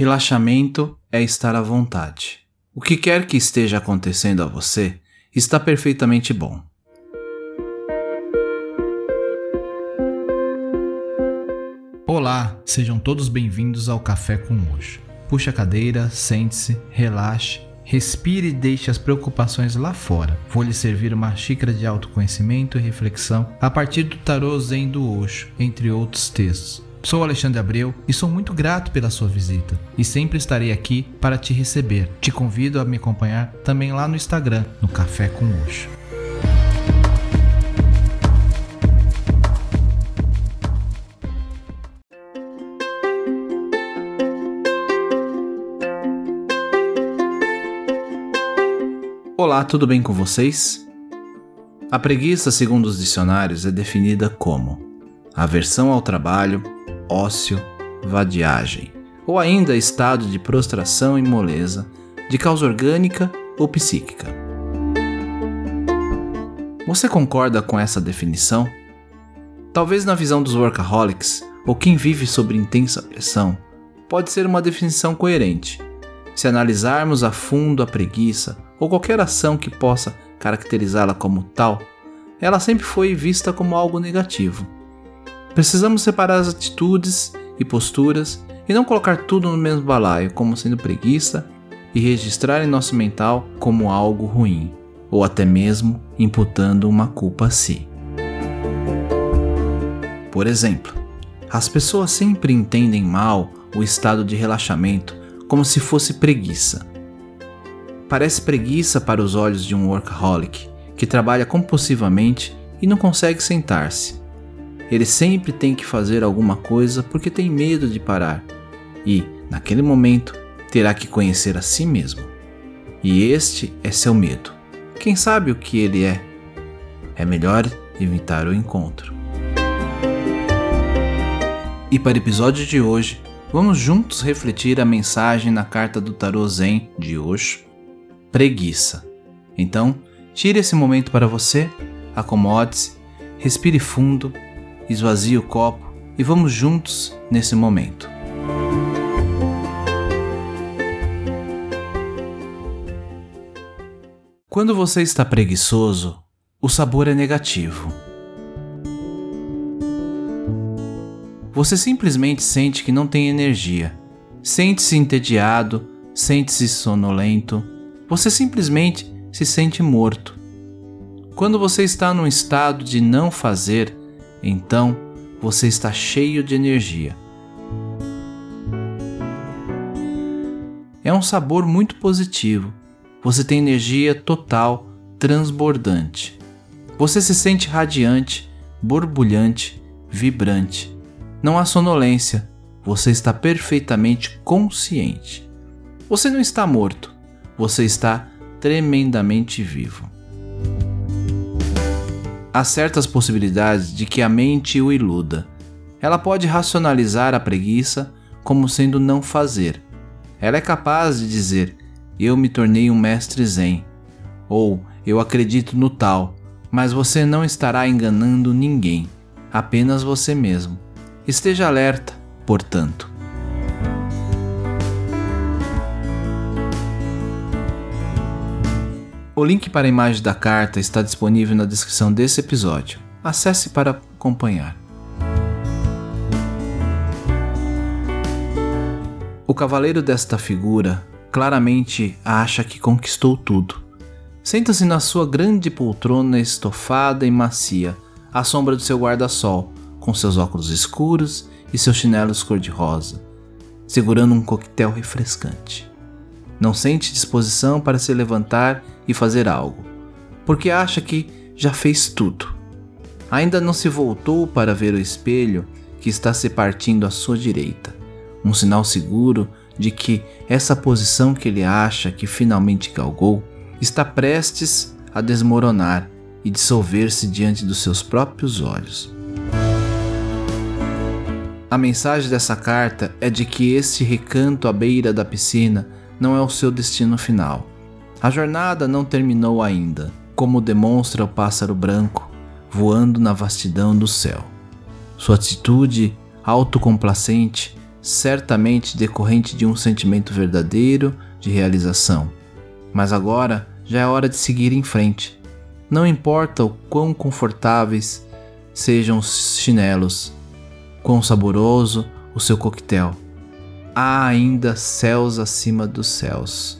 Relaxamento é estar à vontade. O que quer que esteja acontecendo a você está perfeitamente bom. Olá, sejam todos bem-vindos ao Café com Hoje. Puxe a cadeira, sente-se, relaxe, respire e deixe as preocupações lá fora. Vou lhe servir uma xícara de autoconhecimento e reflexão a partir do tarô Zen do Osho, entre outros textos. Sou Alexandre Abreu e sou muito grato pela sua visita e sempre estarei aqui para te receber. Te convido a me acompanhar também lá no Instagram, no Café com Oxo. Olá, tudo bem com vocês? A preguiça, segundo os dicionários, é definida como aversão ao trabalho, ócio, vadiagem, ou ainda estado de prostração e moleza, de causa orgânica ou psíquica. Você concorda com essa definição? Talvez na visão dos workaholics, ou quem vive sob intensa pressão, pode ser uma definição coerente. Se analisarmos a fundo a preguiça ou qualquer ação que possa caracterizá-la como tal, ela sempre foi vista como algo negativo Precisamos separar as atitudes e posturas e não colocar tudo no mesmo balaio, como sendo preguiça, e registrar em nosso mental como algo ruim, ou até mesmo imputando uma culpa a si. Por exemplo, as pessoas sempre entendem mal o estado de relaxamento como se fosse preguiça. Parece preguiça para os olhos de um workaholic que trabalha compulsivamente e não consegue sentar-se. Ele sempre tem que fazer alguma coisa porque tem medo de parar e, naquele momento, terá que conhecer a si mesmo. E este é seu medo. Quem sabe o que ele é? É melhor evitar o encontro. E para o episódio de hoje, vamos juntos refletir a mensagem na carta do Tarô Zen de hoje: preguiça. Então, tire esse momento para você, acomode-se, respire fundo esvazie o copo e vamos juntos nesse momento. Quando você está preguiçoso, o sabor é negativo. Você simplesmente sente que não tem energia, sente-se entediado, sente-se sonolento, você simplesmente se sente morto. Quando você está num estado de não fazer, então você está cheio de energia. É um sabor muito positivo. Você tem energia total, transbordante. Você se sente radiante, borbulhante, vibrante. Não há sonolência. Você está perfeitamente consciente. Você não está morto. Você está tremendamente vivo há certas possibilidades de que a mente o iluda. Ela pode racionalizar a preguiça como sendo não fazer. Ela é capaz de dizer: Eu me tornei um mestre zen, ou Eu acredito no tal, mas você não estará enganando ninguém, apenas você mesmo. Esteja alerta, portanto. O link para a imagem da carta está disponível na descrição desse episódio. Acesse para acompanhar. O cavaleiro desta figura claramente acha que conquistou tudo. Senta-se na sua grande poltrona estofada e macia, à sombra do seu guarda-sol, com seus óculos escuros e seus chinelos cor-de-rosa, segurando um coquetel refrescante. Não sente disposição para se levantar e fazer algo, porque acha que já fez tudo. Ainda não se voltou para ver o espelho que está se partindo à sua direita, um sinal seguro de que essa posição que ele acha que finalmente galgou está prestes a desmoronar e dissolver-se diante dos seus próprios olhos. A mensagem dessa carta é de que este recanto à beira da piscina não é o seu destino final. A jornada não terminou ainda, como demonstra o pássaro branco voando na vastidão do céu. Sua atitude autocomplacente certamente decorrente de um sentimento verdadeiro de realização. Mas agora já é hora de seguir em frente. Não importa o quão confortáveis sejam os chinelos, quão saboroso o seu coquetel. Há ainda céus acima dos céus,